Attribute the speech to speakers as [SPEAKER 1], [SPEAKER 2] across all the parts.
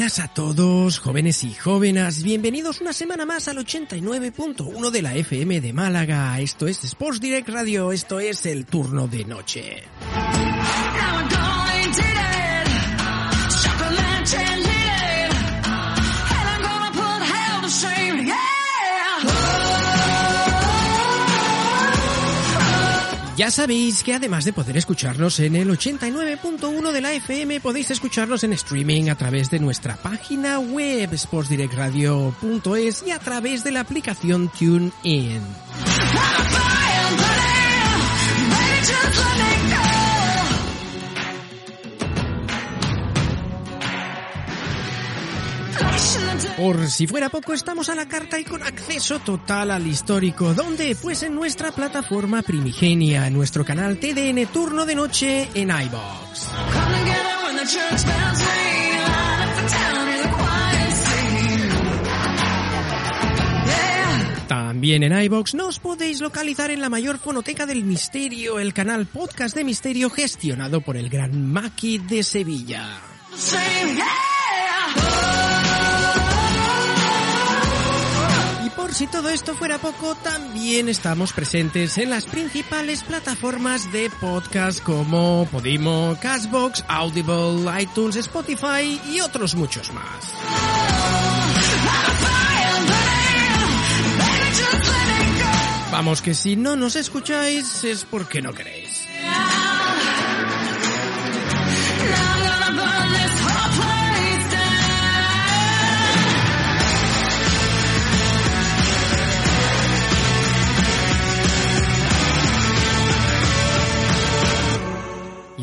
[SPEAKER 1] Buenas a todos, jóvenes y jóvenes. Bienvenidos una semana más al 89.1 de la FM de Málaga. Esto es Sports Direct Radio, esto es el turno de noche. Ya sabéis que además de poder escucharnos en el 89.1 de la FM, podéis escucharnos en streaming a través de nuestra página web sportsdirectradio.es y a través de la aplicación TuneIn. Por si fuera poco, estamos a la carta y con acceso total al histórico. ¿Dónde? Pues en nuestra plataforma primigenia, en nuestro canal TDN Turno de Noche en iBox. También en iBox nos podéis localizar en la mayor fonoteca del misterio, el canal Podcast de Misterio gestionado por el gran Maki de Sevilla. Por si todo esto fuera poco, también estamos presentes en las principales plataformas de podcast como Podimo, Cashbox, Audible, iTunes, Spotify y otros muchos más. Vamos que si no nos escucháis es porque no queréis.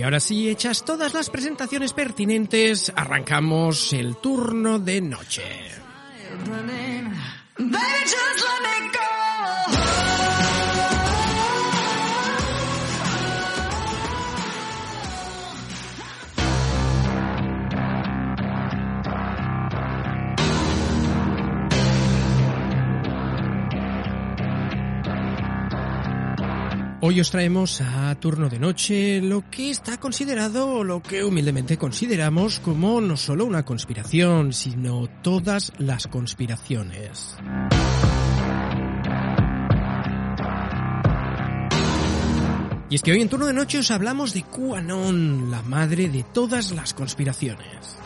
[SPEAKER 1] Ahora sí, hechas todas las presentaciones pertinentes, arrancamos el turno de noche. Hoy os traemos a turno de noche lo que está considerado o lo que humildemente consideramos como no solo una conspiración, sino todas las conspiraciones. Y es que hoy en turno de noche os hablamos de QAnon, la madre de todas las conspiraciones.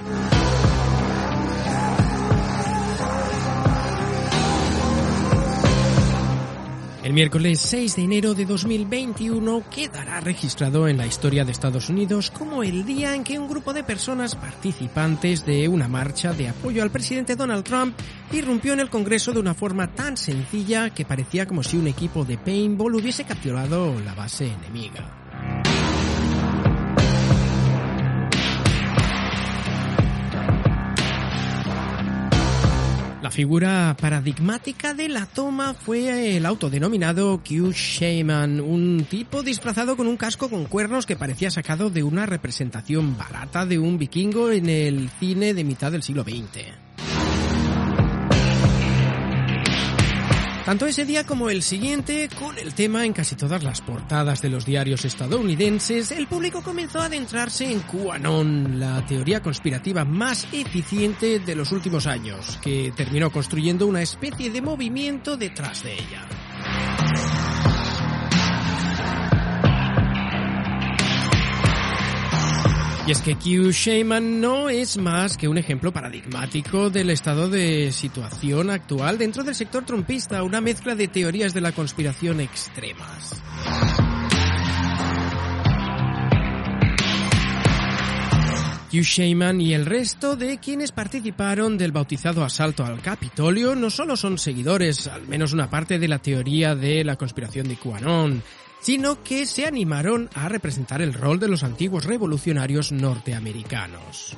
[SPEAKER 1] El miércoles 6 de enero de 2021 quedará registrado en la historia de Estados Unidos como el día en que un grupo de personas participantes de una marcha de apoyo al presidente Donald Trump irrumpió en el Congreso de una forma tan sencilla que parecía como si un equipo de paintball hubiese capturado la base enemiga. La figura paradigmática de la toma fue el autodenominado Q Shaman, un tipo disfrazado con un casco con cuernos que parecía sacado de una representación barata de un vikingo en el cine de mitad del siglo XX. Tanto ese día como el siguiente, con el tema en casi todas las portadas de los diarios estadounidenses, el público comenzó a adentrarse en QAnon, la teoría conspirativa más eficiente de los últimos años, que terminó construyendo una especie de movimiento detrás de ella. Y es que Q Shaman no es más que un ejemplo paradigmático del estado de situación actual dentro del sector trumpista, una mezcla de teorías de la conspiración extremas. Hugh Shayman y el resto de quienes participaron del bautizado asalto al Capitolio no solo son seguidores, al menos una parte de la teoría de la conspiración de QAnon, sino que se animaron a representar el rol de los antiguos revolucionarios norteamericanos.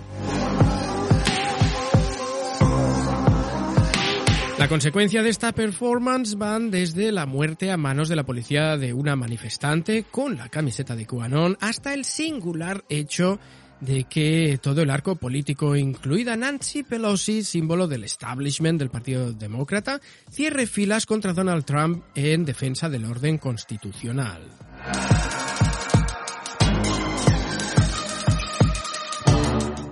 [SPEAKER 1] La consecuencia de esta performance van desde la muerte a manos de la policía de una manifestante con la camiseta de QAnon hasta el singular hecho de que todo el arco político, incluida Nancy Pelosi, símbolo del establishment del Partido Demócrata, cierre filas contra Donald Trump en defensa del orden constitucional.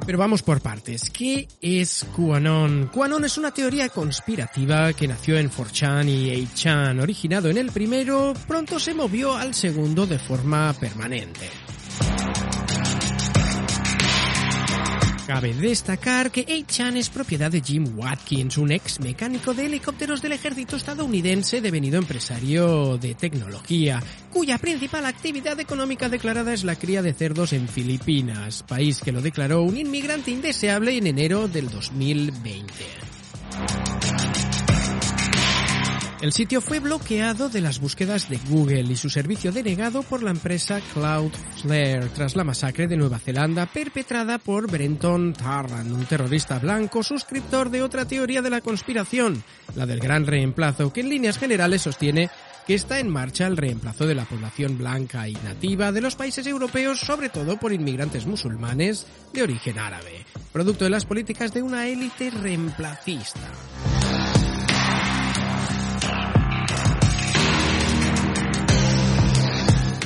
[SPEAKER 1] Pero vamos por partes. ¿Qué es QAnon? QAnon es una teoría conspirativa que nació en 4chan y 8chan. Originado en el primero, pronto se movió al segundo de forma permanente. Cabe destacar que 8chan es propiedad de Jim Watkins, un ex mecánico de helicópteros del ejército estadounidense devenido empresario de tecnología, cuya principal actividad económica declarada es la cría de cerdos en Filipinas, país que lo declaró un inmigrante indeseable en enero del 2020. El sitio fue bloqueado de las búsquedas de Google y su servicio denegado por la empresa Cloudflare tras la masacre de Nueva Zelanda perpetrada por Brenton Tarrant, un terrorista blanco suscriptor de otra teoría de la conspiración, la del gran reemplazo, que en líneas generales sostiene que está en marcha el reemplazo de la población blanca y nativa de los países europeos, sobre todo por inmigrantes musulmanes de origen árabe, producto de las políticas de una élite reemplacista.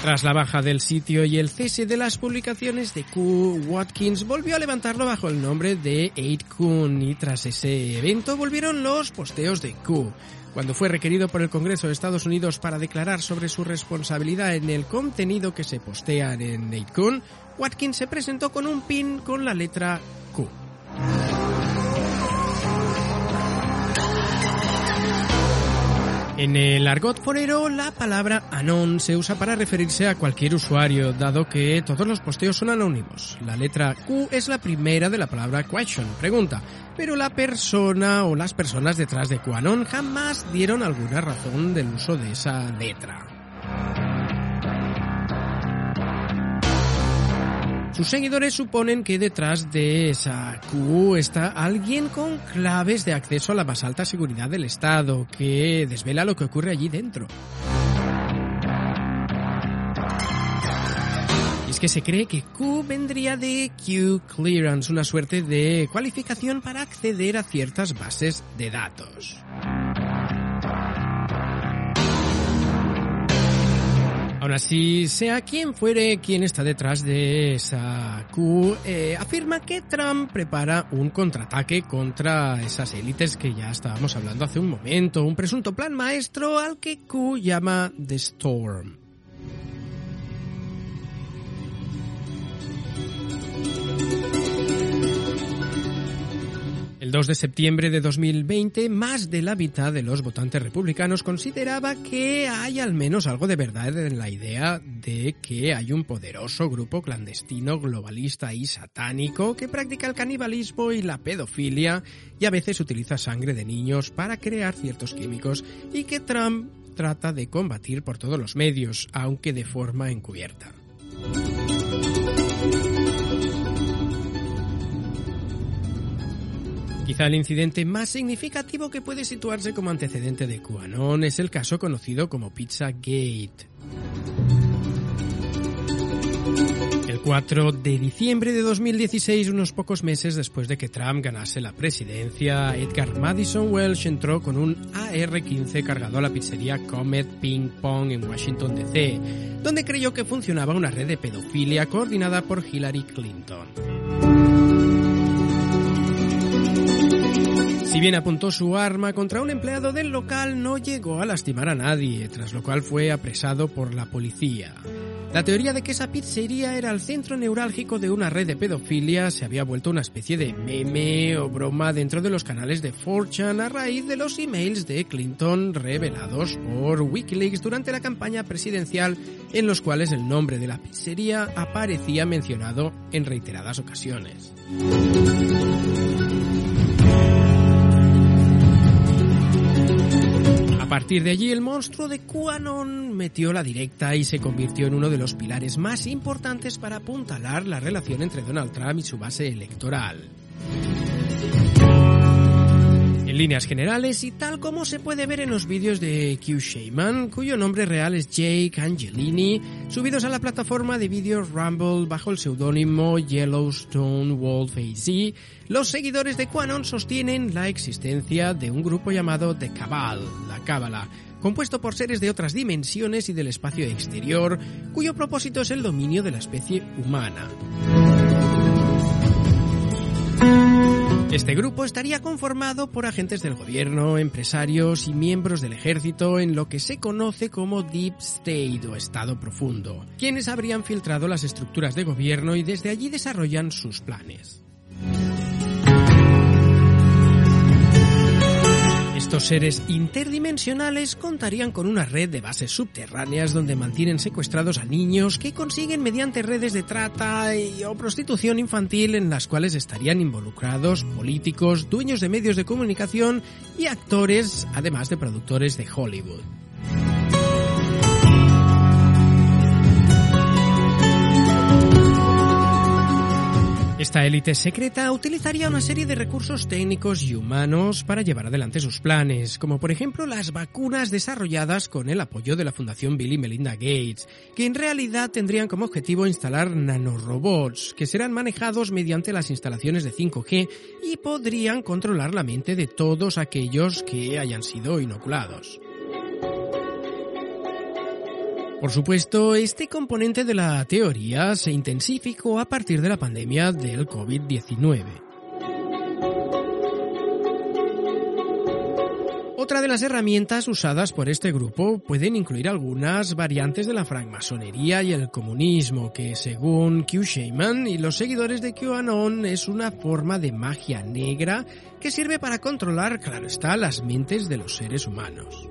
[SPEAKER 1] Tras la baja del sitio y el cese de las publicaciones de Q, Watkins volvió a levantarlo bajo el nombre de 8kun y tras ese evento volvieron los posteos de Q. Cuando fue requerido por el Congreso de Estados Unidos para declarar sobre su responsabilidad en el contenido que se postea en 8kun, Watkins se presentó con un pin con la letra Q. En el argot forero, la palabra anon se usa para referirse a cualquier usuario, dado que todos los posteos son anónimos. La letra Q es la primera de la palabra question, pregunta, pero la persona o las personas detrás de QAnon jamás dieron alguna razón del uso de esa letra. Sus seguidores suponen que detrás de esa Q está alguien con claves de acceso a la más alta seguridad del Estado, que desvela lo que ocurre allí dentro. Y es que se cree que Q vendría de Q Clearance, una suerte de cualificación para acceder a ciertas bases de datos. Aún así, sea quien fuere quien está detrás de esa Q, eh, afirma que Trump prepara un contraataque contra esas élites que ya estábamos hablando hace un momento, un presunto plan maestro al que Q llama The Storm. 2 de septiembre de 2020, más de la mitad de los votantes republicanos consideraba que hay al menos algo de verdad en la idea de que hay un poderoso grupo clandestino, globalista y satánico que practica el canibalismo y la pedofilia y a veces utiliza sangre de niños para crear ciertos químicos y que Trump trata de combatir por todos los medios, aunque de forma encubierta. Quizá el incidente más significativo que puede situarse como antecedente de QAnon es el caso conocido como Pizzagate. El 4 de diciembre de 2016, unos pocos meses después de que Trump ganase la presidencia, Edgar Madison Welsh entró con un AR-15 cargado a la pizzería Comet Ping Pong en Washington DC, donde creyó que funcionaba una red de pedofilia coordinada por Hillary Clinton. Si bien apuntó su arma contra un empleado del local, no llegó a lastimar a nadie, tras lo cual fue apresado por la policía. La teoría de que esa pizzería era el centro neurálgico de una red de pedofilia se había vuelto una especie de meme o broma dentro de los canales de 4chan a raíz de los emails de Clinton revelados por Wikileaks durante la campaña presidencial en los cuales el nombre de la pizzería aparecía mencionado en reiteradas ocasiones. Partir de allí, el monstruo de QAnon metió la directa y se convirtió en uno de los pilares más importantes para apuntalar la relación entre Donald Trump y su base electoral. Líneas generales, y tal como se puede ver en los vídeos de Q Shaman, cuyo nombre real es Jake Angelini, subidos a la plataforma de vídeos Rumble bajo el seudónimo Yellowstone Wolf AZ, los seguidores de Quanon sostienen la existencia de un grupo llamado The Cabal, la Cábala, compuesto por seres de otras dimensiones y del espacio exterior, cuyo propósito es el dominio de la especie humana. Este grupo estaría conformado por agentes del gobierno, empresarios y miembros del ejército en lo que se conoce como Deep State o Estado Profundo, quienes habrían filtrado las estructuras de gobierno y desde allí desarrollan sus planes. Estos seres interdimensionales contarían con una red de bases subterráneas donde mantienen secuestrados a niños que consiguen mediante redes de trata y, o prostitución infantil en las cuales estarían involucrados políticos, dueños de medios de comunicación y actores, además de productores de Hollywood. Esta élite secreta utilizaría una serie de recursos técnicos y humanos para llevar adelante sus planes, como por ejemplo las vacunas desarrolladas con el apoyo de la Fundación Bill y Melinda Gates, que en realidad tendrían como objetivo instalar nanorobots, que serán manejados mediante las instalaciones de 5G y podrían controlar la mente de todos aquellos que hayan sido inoculados. Por supuesto, este componente de la teoría se intensificó a partir de la pandemia del COVID-19. Otra de las herramientas usadas por este grupo pueden incluir algunas variantes de la francmasonería y el comunismo, que según Q. Shaman y los seguidores de QAnon es una forma de magia negra que sirve para controlar, claro está, las mentes de los seres humanos.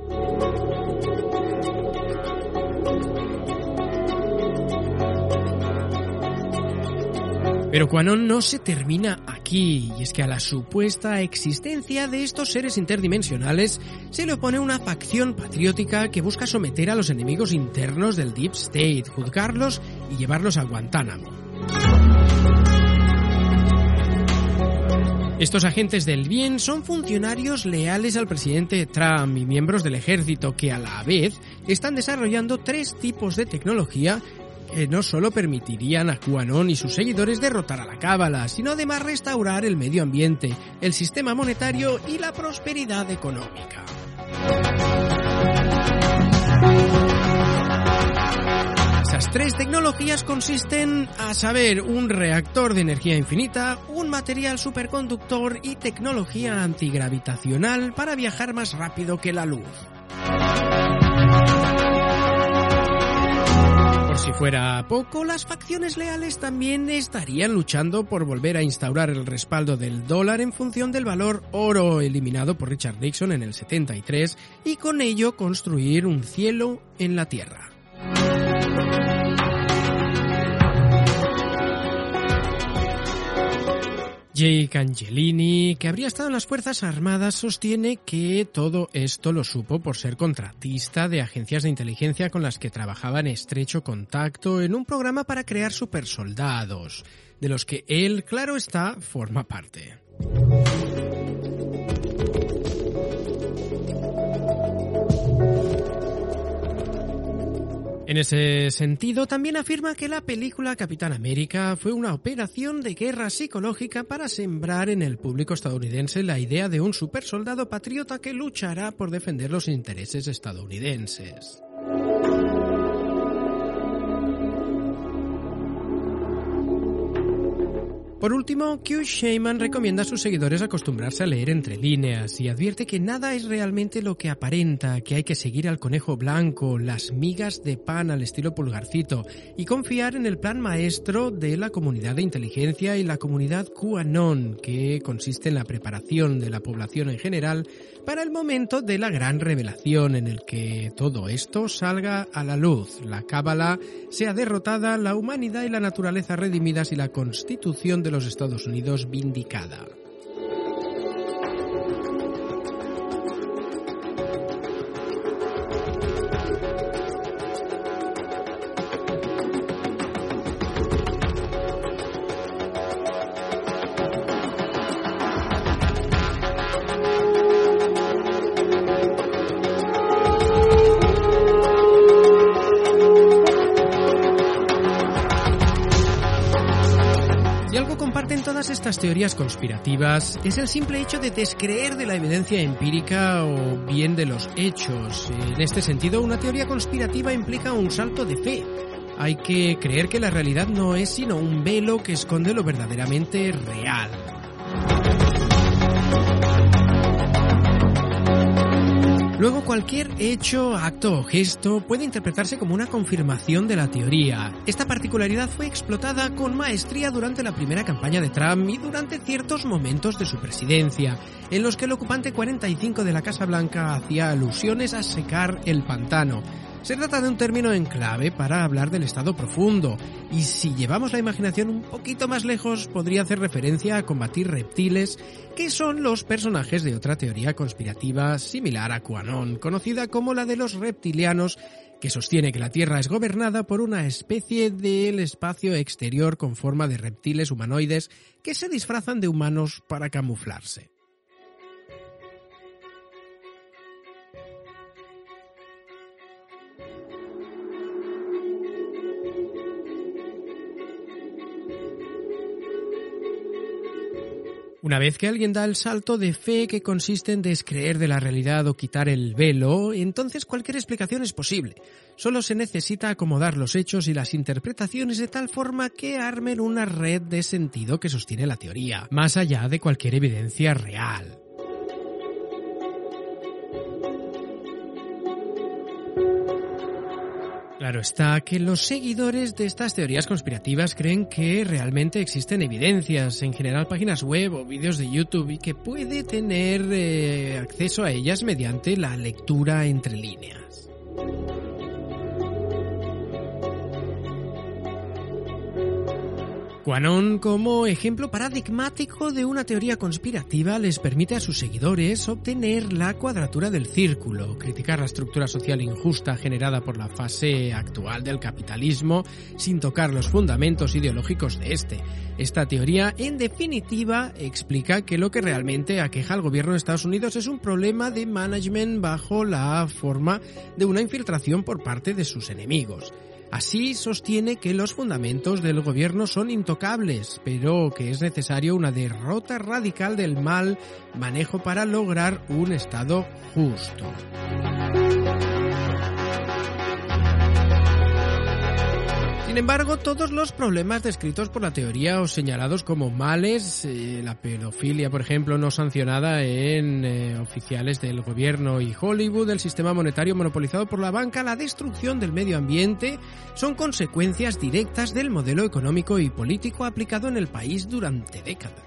[SPEAKER 1] Pero Quanon no se termina aquí, y es que a la supuesta existencia de estos seres interdimensionales se le opone una facción patriótica que busca someter a los enemigos internos del Deep State, juzgarlos y llevarlos a Guantánamo. Estos agentes del bien son funcionarios leales al presidente Trump y miembros del ejército que a la vez están desarrollando tres tipos de tecnología que no solo permitirían a QAnon y sus seguidores derrotar a la cábala, sino además restaurar el medio ambiente, el sistema monetario y la prosperidad económica. Esas tres tecnologías consisten a saber un reactor de energía infinita, un material superconductor y tecnología antigravitacional para viajar más rápido que la luz. Si fuera poco, las facciones leales también estarían luchando por volver a instaurar el respaldo del dólar en función del valor oro eliminado por Richard Nixon en el 73 y con ello construir un cielo en la tierra. Jake Angelini, que habría estado en las Fuerzas Armadas, sostiene que todo esto lo supo por ser contratista de agencias de inteligencia con las que trabajaba en estrecho contacto en un programa para crear supersoldados, de los que él, claro está, forma parte. En ese sentido, también afirma que la película Capitán América fue una operación de guerra psicológica para sembrar en el público estadounidense la idea de un supersoldado patriota que luchará por defender los intereses estadounidenses. Por último, Q. Shaman recomienda a sus seguidores acostumbrarse a leer entre líneas y advierte que nada es realmente lo que aparenta, que hay que seguir al conejo blanco, las migas de pan al estilo pulgarcito y confiar en el plan maestro de la comunidad de inteligencia y la comunidad QAnon, que consiste en la preparación de la población en general para el momento de la gran revelación en el que todo esto salga a la luz, la cábala sea derrotada, la humanidad y la naturaleza redimidas y la constitución de los Estados Unidos vindicada. Estas teorías conspirativas es el simple hecho de descreer de la evidencia empírica o bien de los hechos. En este sentido, una teoría conspirativa implica un salto de fe. Hay que creer que la realidad no es sino un velo que esconde lo verdaderamente real. Luego cualquier hecho, acto o gesto puede interpretarse como una confirmación de la teoría. Esta particularidad fue explotada con maestría durante la primera campaña de Trump y durante ciertos momentos de su presidencia, en los que el ocupante 45 de la Casa Blanca hacía alusiones a secar el pantano. Se trata de un término en clave para hablar del estado profundo, y si llevamos la imaginación un poquito más lejos, podría hacer referencia a combatir reptiles, que son los personajes de otra teoría conspirativa similar a QAnon, conocida como la de los reptilianos, que sostiene que la Tierra es gobernada por una especie del espacio exterior con forma de reptiles humanoides que se disfrazan de humanos para camuflarse. Una vez que alguien da el salto de fe que consiste en descreer de la realidad o quitar el velo, entonces cualquier explicación es posible. Solo se necesita acomodar los hechos y las interpretaciones de tal forma que armen una red de sentido que sostiene la teoría, más allá de cualquier evidencia real. Claro está que los seguidores de estas teorías conspirativas creen que realmente existen evidencias, en general páginas web o vídeos de YouTube, y que puede tener eh, acceso a ellas mediante la lectura entre líneas. QAnon, como ejemplo paradigmático de una teoría conspirativa, les permite a sus seguidores obtener la cuadratura del círculo, criticar la estructura social injusta generada por la fase actual del capitalismo sin tocar los fundamentos ideológicos de este. Esta teoría, en definitiva, explica que lo que realmente aqueja al gobierno de Estados Unidos es un problema de management bajo la forma de una infiltración por parte de sus enemigos. Así sostiene que los fundamentos del gobierno son intocables, pero que es necesario una derrota radical del mal manejo para lograr un Estado justo. Sin embargo, todos los problemas descritos por la teoría o señalados como males, eh, la pedofilia, por ejemplo, no sancionada en eh, oficiales del gobierno y Hollywood, el sistema monetario monopolizado por la banca, la destrucción del medio ambiente, son consecuencias directas del modelo económico y político aplicado en el país durante décadas.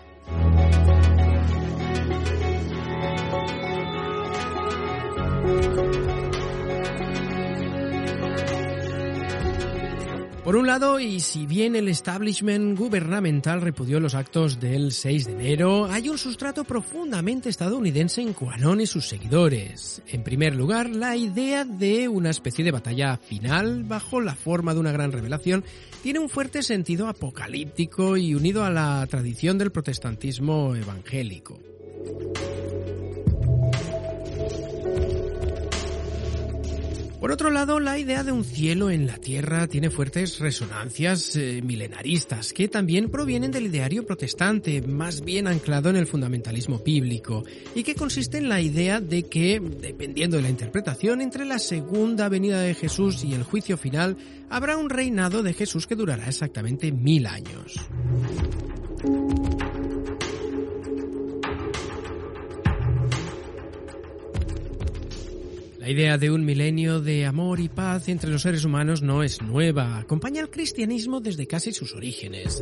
[SPEAKER 1] Por un lado, y si bien el establishment gubernamental repudió los actos del 6 de enero, hay un sustrato profundamente estadounidense en QAnon y sus seguidores. En primer lugar, la idea de una especie de batalla final bajo la forma de una gran revelación tiene un fuerte sentido apocalíptico y unido a la tradición del protestantismo evangélico. Por otro lado, la idea de un cielo en la tierra tiene fuertes resonancias eh, milenaristas que también provienen del ideario protestante, más bien anclado en el fundamentalismo bíblico, y que consiste en la idea de que, dependiendo de la interpretación, entre la segunda venida de Jesús y el juicio final, habrá un reinado de Jesús que durará exactamente mil años. La idea de un milenio de amor y paz entre los seres humanos no es nueva, acompaña al cristianismo desde casi sus orígenes.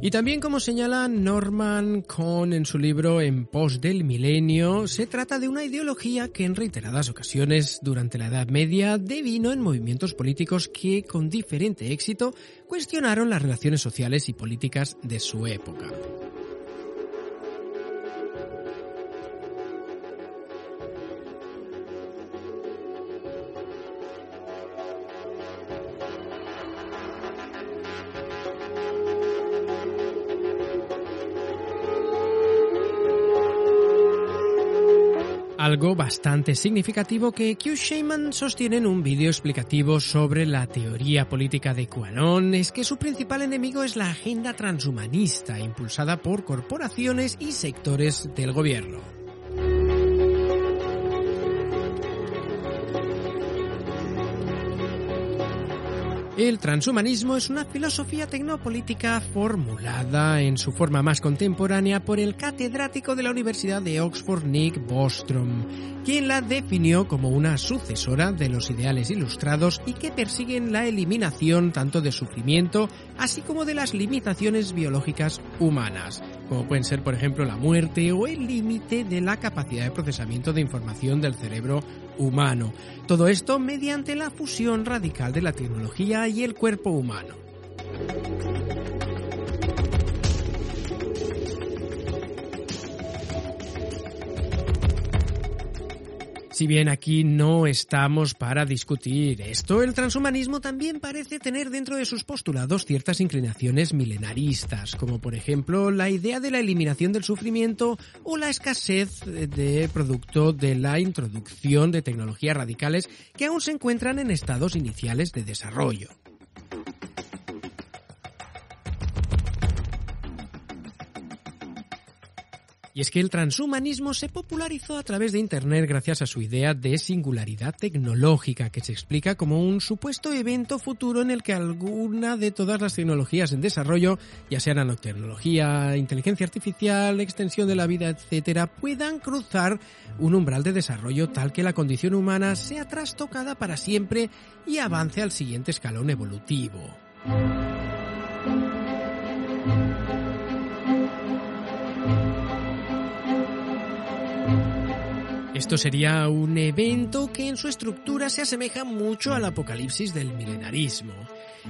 [SPEAKER 1] Y también, como señala Norman Cohn en su libro En pos del milenio, se trata de una ideología que en reiteradas ocasiones durante la Edad Media devino en movimientos políticos que, con diferente éxito, cuestionaron las relaciones sociales y políticas de su época. Algo bastante significativo que Q. Shaman sostiene en un vídeo explicativo sobre la teoría política de QAnon es que su principal enemigo es la agenda transhumanista impulsada por corporaciones y sectores del gobierno. El transhumanismo es una filosofía tecnopolítica formulada en su forma más contemporánea por el catedrático de la Universidad de Oxford Nick Bostrom, quien la definió como una sucesora de los ideales ilustrados y que persiguen la eliminación tanto de sufrimiento así como de las limitaciones biológicas humanas, como pueden ser por ejemplo la muerte o el límite de la capacidad de procesamiento de información del cerebro humano. Todo esto mediante la fusión radical de la tecnología y el cuerpo humano. Si bien aquí no estamos para discutir esto, el transhumanismo también parece tener dentro de sus postulados ciertas inclinaciones milenaristas, como por ejemplo la idea de la eliminación del sufrimiento o la escasez de producto de la introducción de tecnologías radicales que aún se encuentran en estados iniciales de desarrollo. Y es que el transhumanismo se popularizó a través de Internet gracias a su idea de singularidad tecnológica, que se explica como un supuesto evento futuro en el que alguna de todas las tecnologías en desarrollo, ya sea nanotecnología, inteligencia artificial, extensión de la vida, etcétera, puedan cruzar un umbral de desarrollo tal que la condición humana sea trastocada para siempre y avance al siguiente escalón evolutivo. Esto sería un evento que en su estructura se asemeja mucho al apocalipsis del milenarismo.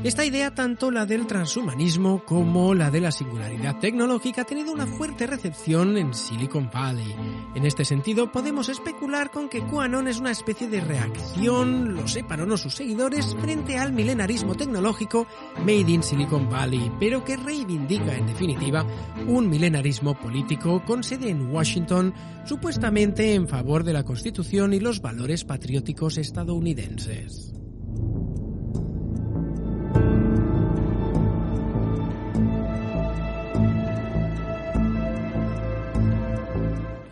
[SPEAKER 1] Esta idea, tanto la del transhumanismo como la de la singularidad tecnológica, ha tenido una fuerte recepción en Silicon Valley. En este sentido, podemos especular con que QAnon es una especie de reacción, lo sepan o no sus seguidores, frente al milenarismo tecnológico made in Silicon Valley, pero que reivindica, en definitiva, un milenarismo político con sede en Washington, supuestamente en favor de la Constitución y los valores patrióticos estadounidenses.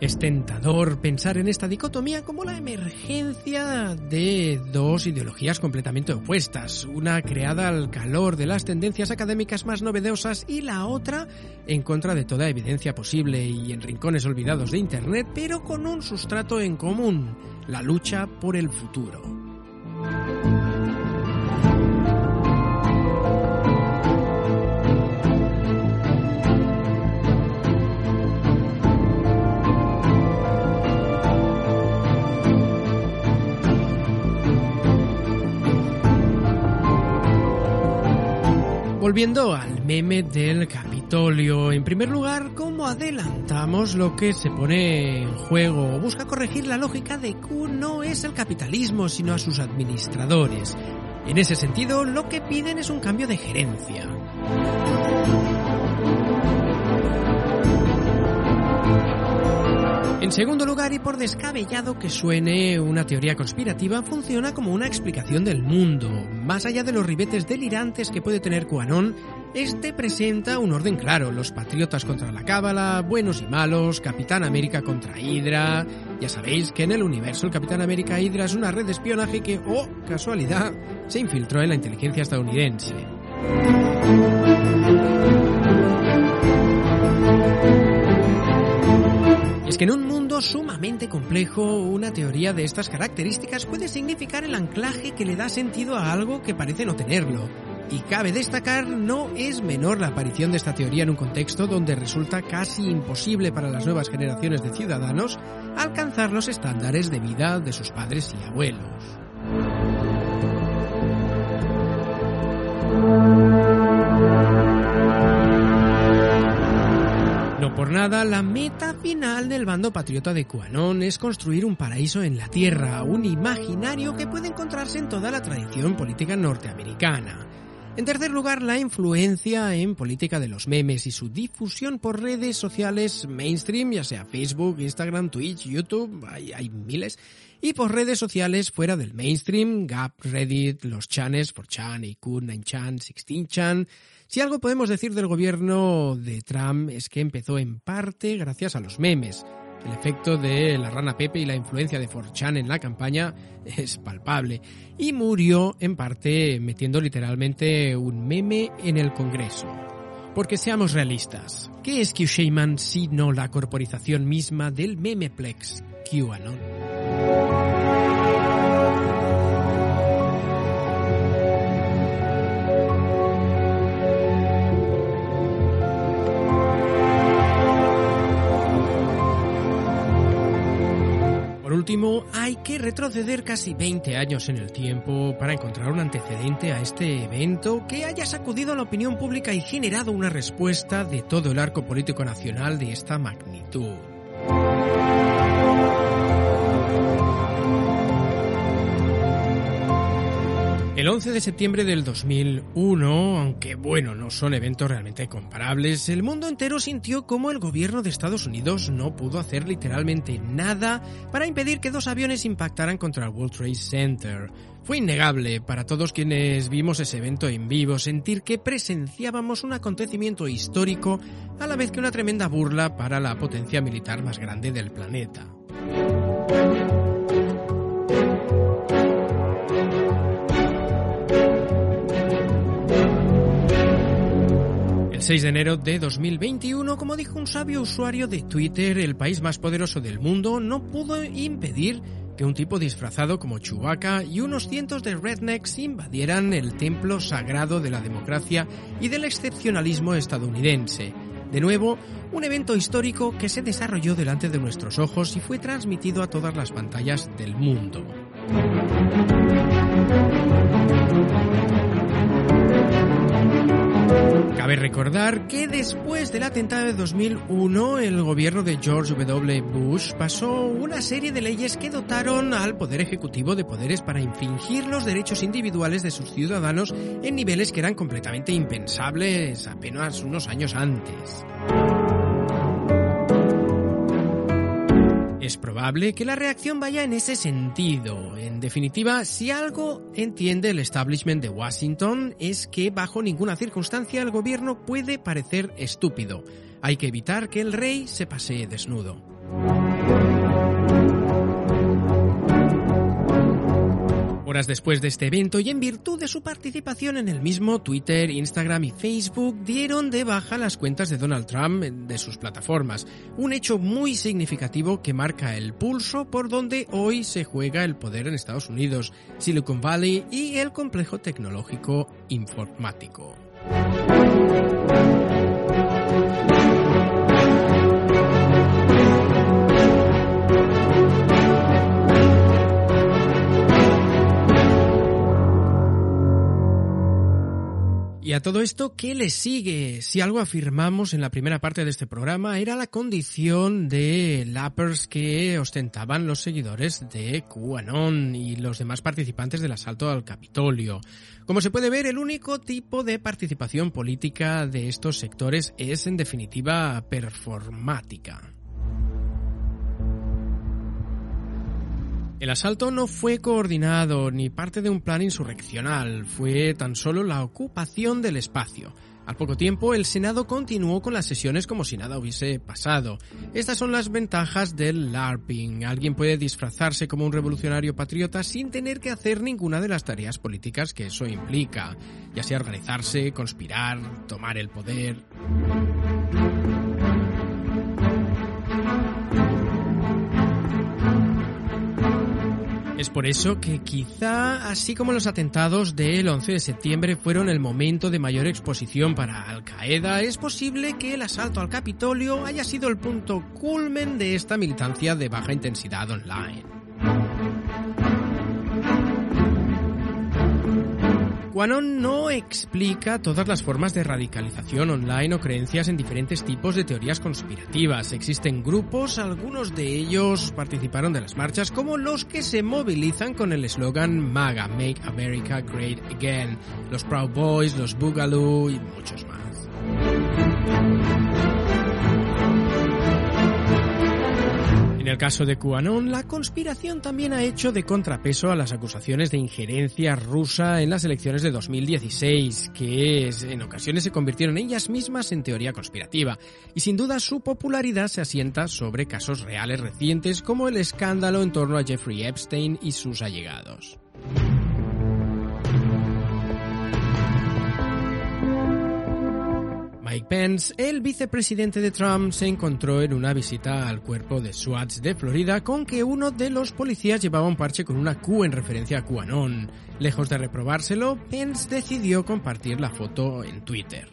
[SPEAKER 1] Es tentador pensar en esta dicotomía como la emergencia de dos ideologías completamente opuestas, una creada al calor de las tendencias académicas más novedosas y la otra en contra de toda evidencia posible y en rincones olvidados de Internet, pero con un sustrato en común, la lucha por el futuro. Volviendo al meme del Capitolio, en primer lugar, ¿cómo adelantamos lo que se pone en juego? Busca corregir la lógica de Q no es el capitalismo, sino a sus administradores. En ese sentido, lo que piden es un cambio de gerencia. Segundo lugar, y por descabellado que suene, una teoría conspirativa funciona como una explicación del mundo. Más allá de los ribetes delirantes que puede tener QAnon, este presenta un orden claro, los patriotas contra la cábala, buenos y malos, Capitán América contra Hydra. Ya sabéis que en el universo el Capitán América Hydra es una red de espionaje que, oh, casualidad, se infiltró en la inteligencia estadounidense. Es que en un mundo sumamente complejo, una teoría de estas características puede significar el anclaje que le da sentido a algo que parece no tenerlo. Y cabe destacar, no es menor la aparición de esta teoría en un contexto donde resulta casi imposible para las nuevas generaciones de ciudadanos alcanzar los estándares de vida de sus padres y abuelos. No por nada, la meta final del bando patriota de QAnon es construir un paraíso en la Tierra, un imaginario que puede encontrarse en toda la tradición política norteamericana. En tercer lugar, la influencia en política de los memes y su difusión por redes sociales mainstream, ya sea Facebook, Instagram, Twitch, YouTube, hay, miles, y por redes sociales fuera del mainstream, Gap, Reddit, los chanes, 4chan, IQ, 9chan, 16chan. Si algo podemos decir del gobierno de Trump es que empezó en parte gracias a los memes. El efecto de la rana Pepe y la influencia de 4chan en la campaña es palpable. Y murió en parte metiendo literalmente un meme en el Congreso. Porque seamos realistas, ¿qué es Q Shaman si no la corporización misma del memeplex QAnon? Último, hay que retroceder casi 20 años en el tiempo para encontrar un antecedente a este evento que haya sacudido a la opinión pública y generado una respuesta de todo el arco político nacional de esta magnitud. El 11 de septiembre del 2001, aunque bueno, no son eventos realmente comparables, el mundo entero sintió como el gobierno de Estados Unidos no pudo hacer literalmente nada para impedir que dos aviones impactaran contra el World Trade Center. Fue innegable para todos quienes vimos ese evento en vivo sentir que presenciábamos un acontecimiento histórico a la vez que una tremenda burla para la potencia militar más grande del planeta. 6 de enero de 2021, como dijo un sabio usuario de Twitter, el país más poderoso del mundo no pudo impedir que un tipo disfrazado como Chewbacca y unos cientos de rednecks invadieran el templo sagrado de la democracia y del excepcionalismo estadounidense. De nuevo, un evento histórico que se desarrolló delante de nuestros ojos y fue transmitido a todas las pantallas del mundo. Cabe recordar que después del atentado de 2001, el gobierno de George W. Bush pasó una serie de leyes que dotaron al Poder Ejecutivo de poderes para infringir los derechos individuales de sus ciudadanos en niveles que eran completamente impensables apenas unos años antes. Es probable que la reacción vaya en ese sentido. En definitiva, si algo entiende el establishment de Washington es que bajo ninguna circunstancia el gobierno puede parecer estúpido. Hay que evitar que el rey se pasee desnudo. Horas después de este evento y en virtud de su participación en el mismo, Twitter, Instagram y Facebook dieron de baja las cuentas de Donald Trump de sus plataformas, un hecho muy significativo que marca el pulso por donde hoy se juega el poder en Estados Unidos, Silicon Valley y el complejo tecnológico informático. Todo esto, ¿qué le sigue? Si algo afirmamos en la primera parte de este programa era la condición de lappers que ostentaban los seguidores de QAnon y los demás participantes del asalto al Capitolio. Como se puede ver, el único tipo de participación política de estos sectores es en definitiva performática. El asalto no fue coordinado ni parte de un plan insurreccional, fue tan solo la ocupación del espacio. Al poco tiempo, el Senado continuó con las sesiones como si nada hubiese pasado. Estas son las ventajas del LARPing. Alguien puede disfrazarse como un revolucionario patriota sin tener que hacer ninguna de las tareas políticas que eso implica, ya sea organizarse, conspirar, tomar el poder. Por eso que quizá, así como los atentados del 11 de septiembre fueron el momento de mayor exposición para Al Qaeda, es posible que el asalto al Capitolio haya sido el punto culmen de esta militancia de baja intensidad online. QAnon no explica todas las formas de radicalización online o creencias en diferentes tipos de teorías conspirativas. Existen grupos, algunos de ellos participaron de las marchas, como los que se movilizan con el eslogan MAGA, Make America Great Again, los Proud Boys, los Boogaloo y muchos más. El caso de QAnon, la conspiración también ha hecho de contrapeso a las acusaciones de injerencia rusa en las elecciones de 2016, que en ocasiones se convirtieron ellas mismas en teoría conspirativa, y sin duda su popularidad se asienta sobre casos reales recientes como el escándalo en torno a Jeffrey Epstein y sus allegados. Mike Pence, el vicepresidente de Trump, se encontró en una visita al cuerpo de SWAT de Florida con que uno de los policías llevaba un parche con una Q en referencia a QAnon. Lejos de reprobárselo, Pence decidió compartir la foto en Twitter.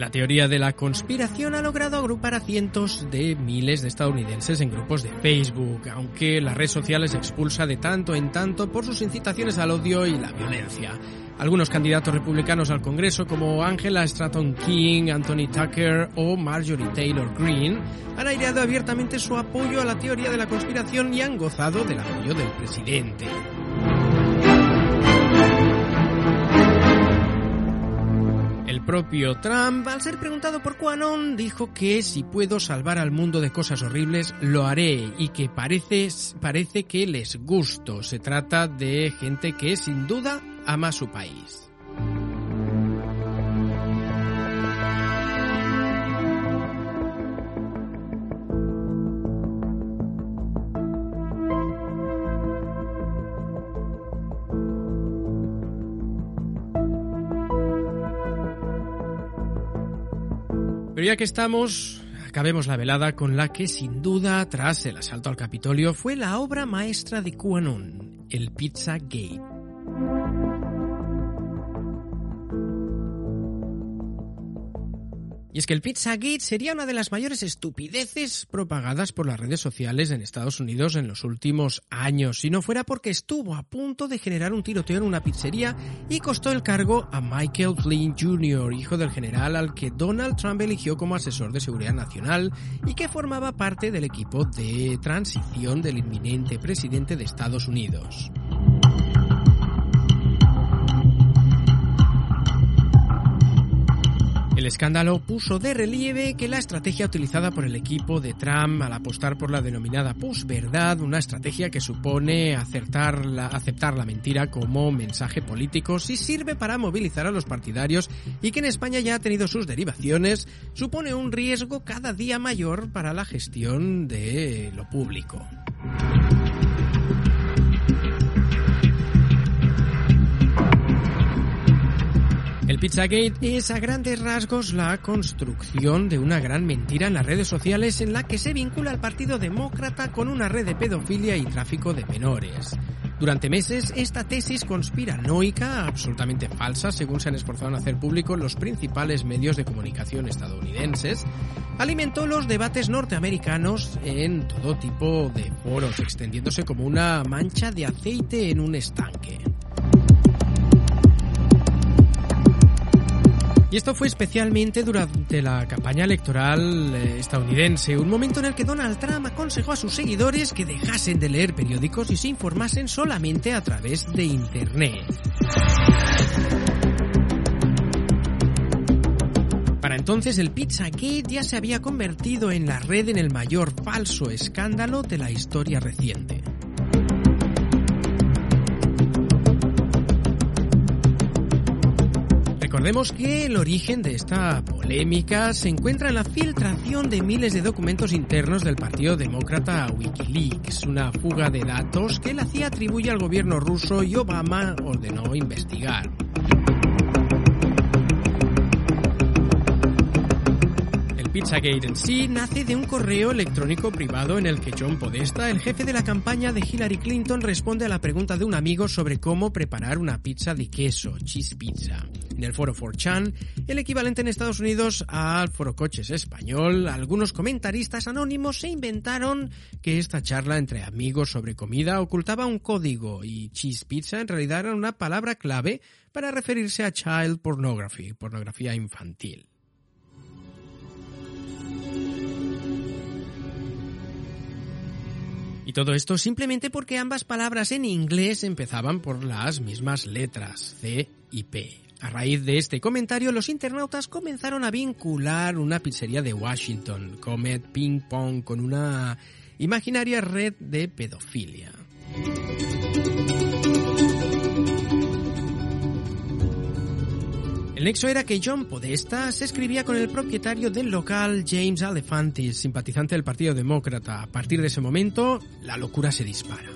[SPEAKER 1] La teoría de la conspiración ha logrado agrupar a cientos de miles de estadounidenses en grupos de Facebook, aunque la red social les expulsa de tanto en tanto por sus incitaciones al odio y la violencia. Algunos candidatos republicanos al Congreso, como Angela Stratton King, Anthony Tucker o Marjorie Taylor Greene, han aireado abiertamente su apoyo a la teoría de la conspiración y han gozado del apoyo del presidente. Propio Trump, al ser preguntado por QAnon, dijo que si puedo salvar al mundo de cosas horribles, lo haré y que parece, parece que les gusto. Se trata de gente que sin duda ama su país. Pero ya que estamos, acabemos la velada con la que sin duda, tras el asalto al Capitolio, fue la obra maestra de QAnon, el Pizza Gate. Y es que el Pizzagate sería una de las mayores estupideces propagadas por las redes sociales en Estados Unidos en los últimos años, si no fuera porque estuvo a punto de generar un tiroteo en una pizzería y costó el cargo a Michael Flynn Jr., hijo del general al que Donald Trump eligió como asesor de seguridad nacional y que formaba parte del equipo de transición del inminente presidente de Estados Unidos. El escándalo puso de relieve que la estrategia utilizada por el equipo de Trump al apostar por la denominada posverdad, una estrategia que supone la, aceptar la mentira como mensaje político, si sirve para movilizar a los partidarios y que en España ya ha tenido sus derivaciones, supone un riesgo cada día mayor para la gestión de lo público. Pizzagate es a grandes rasgos la construcción de una gran mentira en las redes sociales en la que se vincula al Partido Demócrata con una red de pedofilia y tráfico de menores. Durante meses, esta tesis conspiranoica, absolutamente falsa, según se han esforzado en hacer público los principales medios de comunicación estadounidenses, alimentó los debates norteamericanos en todo tipo de foros, extendiéndose como una mancha de aceite en un estanque. Y esto fue especialmente durante la campaña electoral eh, estadounidense, un momento en el que Donald Trump aconsejó a sus seguidores que dejasen de leer periódicos y se informasen solamente a través de Internet. Para entonces el Pizzagate ya se había convertido en la red en el mayor falso escándalo de la historia reciente. Recordemos que el origen de esta polémica se encuentra en la filtración de miles de documentos internos del Partido Demócrata a Wikileaks, una fuga de datos que la CIA atribuye al gobierno ruso y Obama ordenó investigar. Pizzagate en sí nace de un correo electrónico privado en el que John Podesta, el jefe de la campaña de Hillary Clinton, responde a la pregunta de un amigo sobre cómo preparar una pizza de queso, cheese pizza. En el foro 4chan, el equivalente en Estados Unidos al foro coches español, algunos comentaristas anónimos se inventaron que esta charla entre amigos sobre comida ocultaba un código y cheese pizza en realidad era una palabra clave para referirse a child pornography, pornografía infantil. Y todo esto simplemente porque ambas palabras en inglés empezaban por las mismas letras, C y P. A raíz de este comentario, los internautas comenzaron a vincular una pizzería de Washington, Comet Ping Pong, con una imaginaria red de pedofilia. El nexo era que John Podesta se escribía con el propietario del local James Alefantis, simpatizante del Partido Demócrata. A partir de ese momento, la locura se dispara.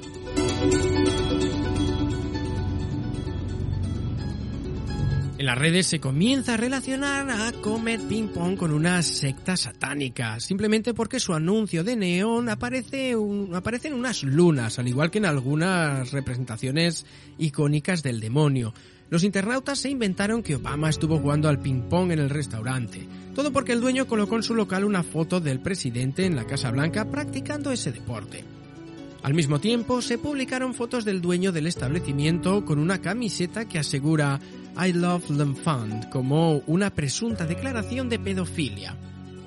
[SPEAKER 1] En las redes se comienza a relacionar a Comet Ping Pong con una secta satánica, simplemente porque su anuncio de neón aparece un, aparecen unas lunas, al igual que en algunas representaciones icónicas del demonio. Los internautas se inventaron que Obama estuvo jugando al ping-pong en el restaurante. Todo porque el dueño colocó en su local una foto del presidente en la Casa Blanca practicando ese deporte. Al mismo tiempo, se publicaron fotos del dueño del establecimiento con una camiseta que asegura I love Fund como una presunta declaración de pedofilia.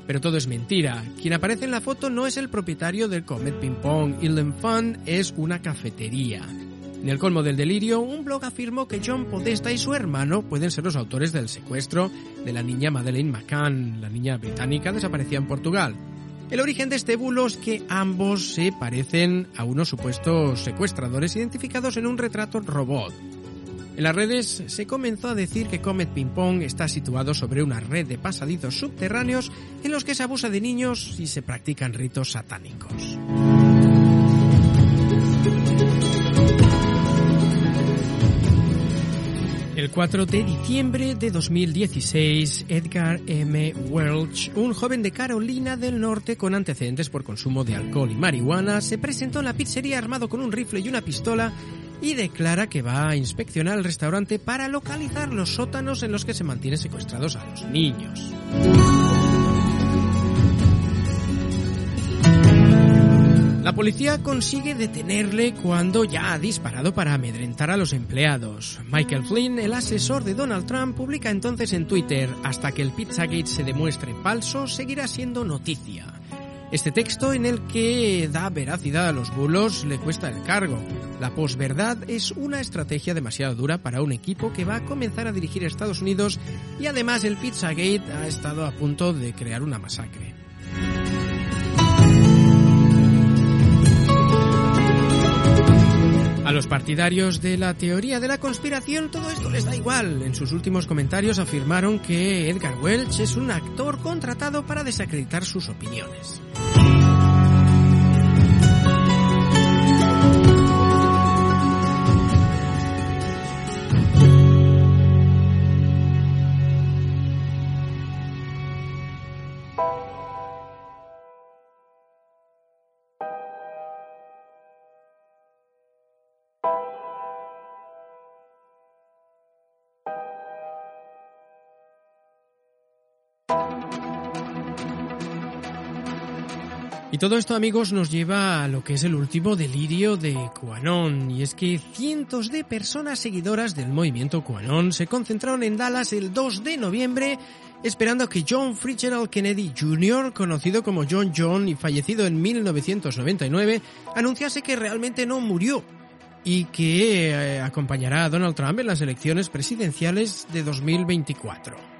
[SPEAKER 1] Pero todo es mentira. Quien aparece en la foto no es el propietario del Comet Ping Pong y Fund es una cafetería. En el colmo del delirio, un blog afirmó que John Podesta y su hermano pueden ser los autores del secuestro de la niña Madeleine McCann, la niña británica desaparecida en Portugal. El origen de este bulo es que ambos se parecen a unos supuestos secuestradores identificados en un retrato robot. En las redes se comenzó a decir que Comet Ping Pong está situado sobre una red de pasadizos subterráneos en los que se abusa de niños y se practican ritos satánicos. El 4 de diciembre de 2016, Edgar M. Welch, un joven de Carolina del Norte con antecedentes por consumo de alcohol y marihuana, se presentó en la pizzería armado con un rifle y una pistola y declara que va a inspeccionar el restaurante para localizar los sótanos en los que se mantienen secuestrados a los niños. La policía consigue detenerle cuando ya ha disparado para amedrentar a los empleados. Michael Flynn, el asesor de Donald Trump, publica entonces en Twitter, hasta que el Pizzagate se demuestre falso, seguirá siendo noticia. Este texto en el que da veracidad a los bulos le cuesta el cargo. La posverdad es una estrategia demasiado dura para un equipo que va a comenzar a dirigir Estados Unidos y además el Pizzagate ha estado a punto de crear una masacre. A los partidarios de la teoría de la conspiración todo esto les da igual. En sus últimos comentarios afirmaron que Edgar Welch es un actor contratado para desacreditar sus opiniones. Y todo esto, amigos, nos lleva a lo que es el último delirio de QAnon, y es que cientos de personas seguidoras del movimiento QAnon se concentraron en Dallas el 2 de noviembre esperando que John Fitzgerald Kennedy Jr., conocido como John John y fallecido en 1999, anunciase que realmente no murió y que eh, acompañará a Donald Trump en las elecciones presidenciales de 2024.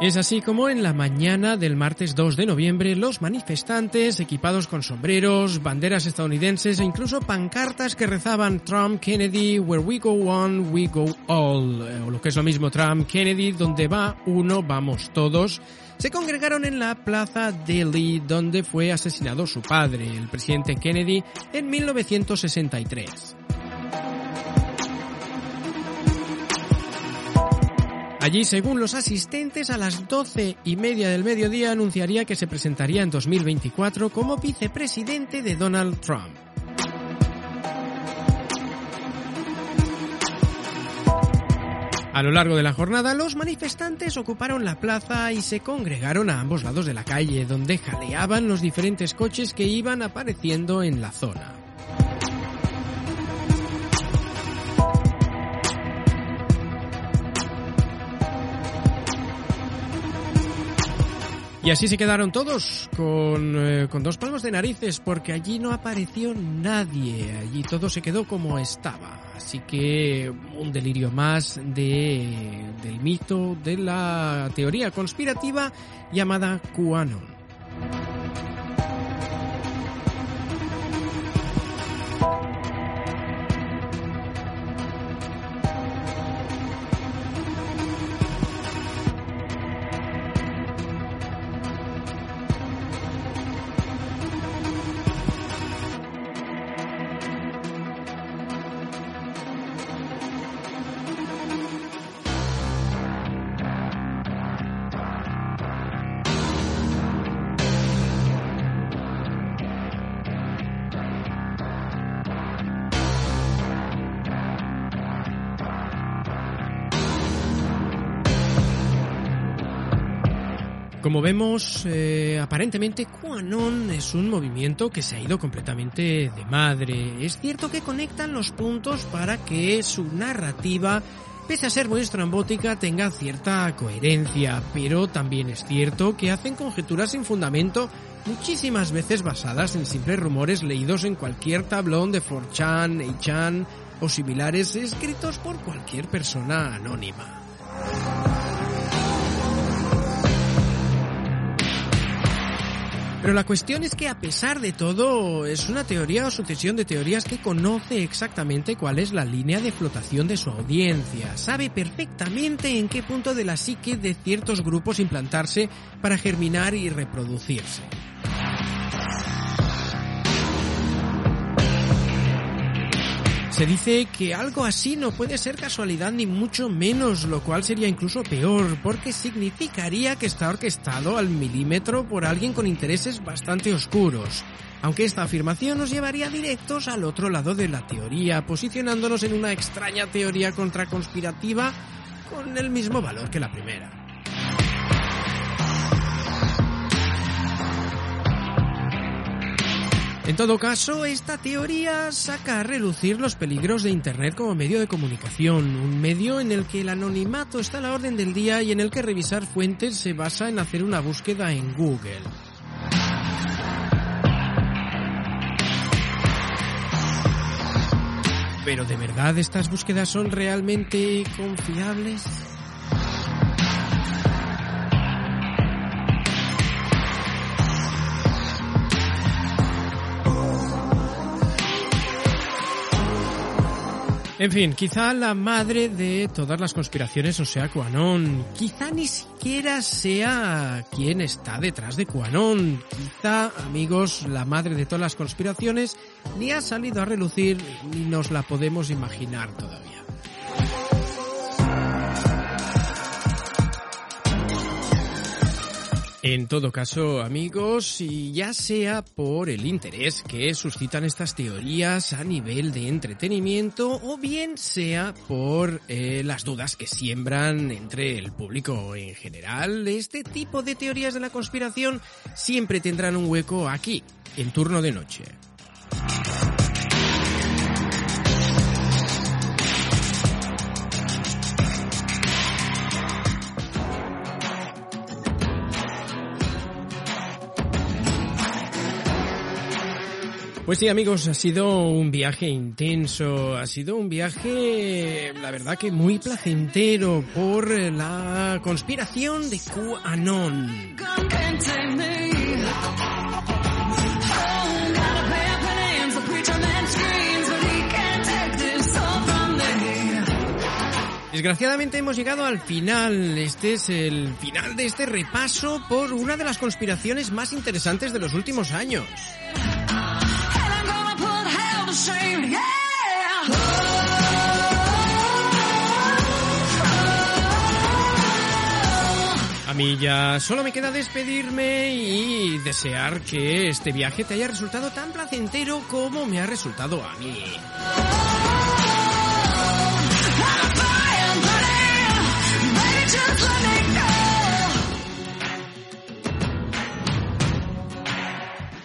[SPEAKER 1] Es así como en la mañana del martes 2 de noviembre los manifestantes, equipados con sombreros, banderas estadounidenses e incluso pancartas que rezaban Trump, Kennedy, Where we go one, we go all, eh, o lo que es lo mismo Trump, Kennedy, donde va uno, vamos todos, se congregaron en la plaza Delhi donde fue asesinado su padre, el presidente Kennedy, en 1963. Allí, según los asistentes, a las doce y media del mediodía anunciaría que se presentaría en 2024 como vicepresidente de Donald Trump. A lo largo de la jornada, los manifestantes ocuparon la plaza y se congregaron a ambos lados de la calle, donde jaleaban los diferentes coches que iban apareciendo en la zona. Y así se quedaron todos con, eh, con, dos palmos de narices porque allí no apareció nadie, allí todo se quedó como estaba. Así que un delirio más de, del mito de la teoría conspirativa llamada QAnon. Como vemos, eh, aparentemente QAnon es un movimiento que se ha ido completamente de madre. Es cierto que conectan los puntos para que su narrativa, pese a ser muy estrambótica, tenga cierta coherencia, pero también es cierto que hacen conjeturas sin fundamento muchísimas veces basadas en simples rumores leídos en cualquier tablón de 4chan, 8chan o similares escritos por cualquier persona anónima. Pero la cuestión es que a pesar de todo es una teoría o sucesión de teorías que conoce exactamente cuál es la línea de flotación de su audiencia, sabe perfectamente en qué punto de la psique de ciertos grupos implantarse para germinar y reproducirse. Se dice que algo así no puede ser casualidad ni mucho menos, lo cual sería incluso peor, porque significaría que está orquestado al milímetro por alguien con intereses bastante oscuros. Aunque esta afirmación nos llevaría directos al otro lado de la teoría, posicionándonos en una extraña teoría contraconspirativa con el mismo valor que la primera. En todo caso, esta teoría saca a relucir los peligros de Internet como medio de comunicación, un medio en el que el anonimato está a la orden del día y en el que revisar fuentes se basa en hacer una búsqueda en Google. Pero ¿de verdad estas búsquedas son realmente confiables? En fin, quizá la madre de todas las conspiraciones o sea QAnon. Quizá ni siquiera sea quien está detrás de QAnon. Quizá, amigos, la madre de todas las conspiraciones ni ha salido a relucir ni nos la podemos imaginar todavía. En todo caso, amigos, y ya sea por el interés que suscitan estas teorías a nivel de entretenimiento o bien sea por eh, las dudas que siembran entre el público en general, este tipo de teorías de la conspiración siempre tendrán un hueco aquí, en turno de noche. Pues sí, amigos, ha sido un viaje intenso, ha sido un viaje, la verdad que muy placentero por la conspiración de QAnon. Desgraciadamente hemos llegado al final. Este es el final de este repaso por una de las conspiraciones más interesantes de los últimos años. A mí ya solo me queda despedirme y desear que este viaje te haya resultado tan placentero como me ha resultado a mí.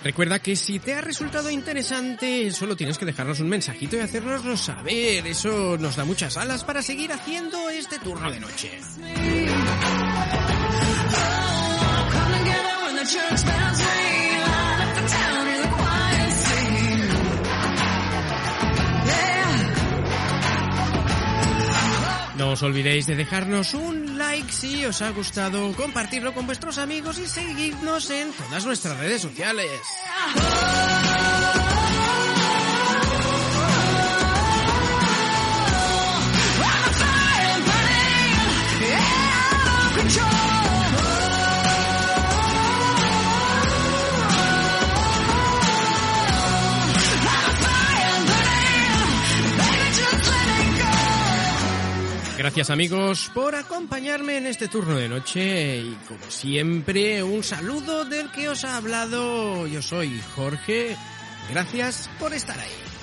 [SPEAKER 1] Recuerda que si te ha resultado interesante, solo tienes que dejarnos un mensajito y hacérnoslo saber. Eso nos da muchas alas para seguir haciendo este turno de noche. No os olvidéis de dejarnos un like si os ha gustado, compartirlo con vuestros amigos y seguidnos en todas nuestras redes sociales. Gracias amigos por acompañarme en este turno de noche y como siempre un saludo del que os ha hablado. Yo soy Jorge. Gracias por estar ahí.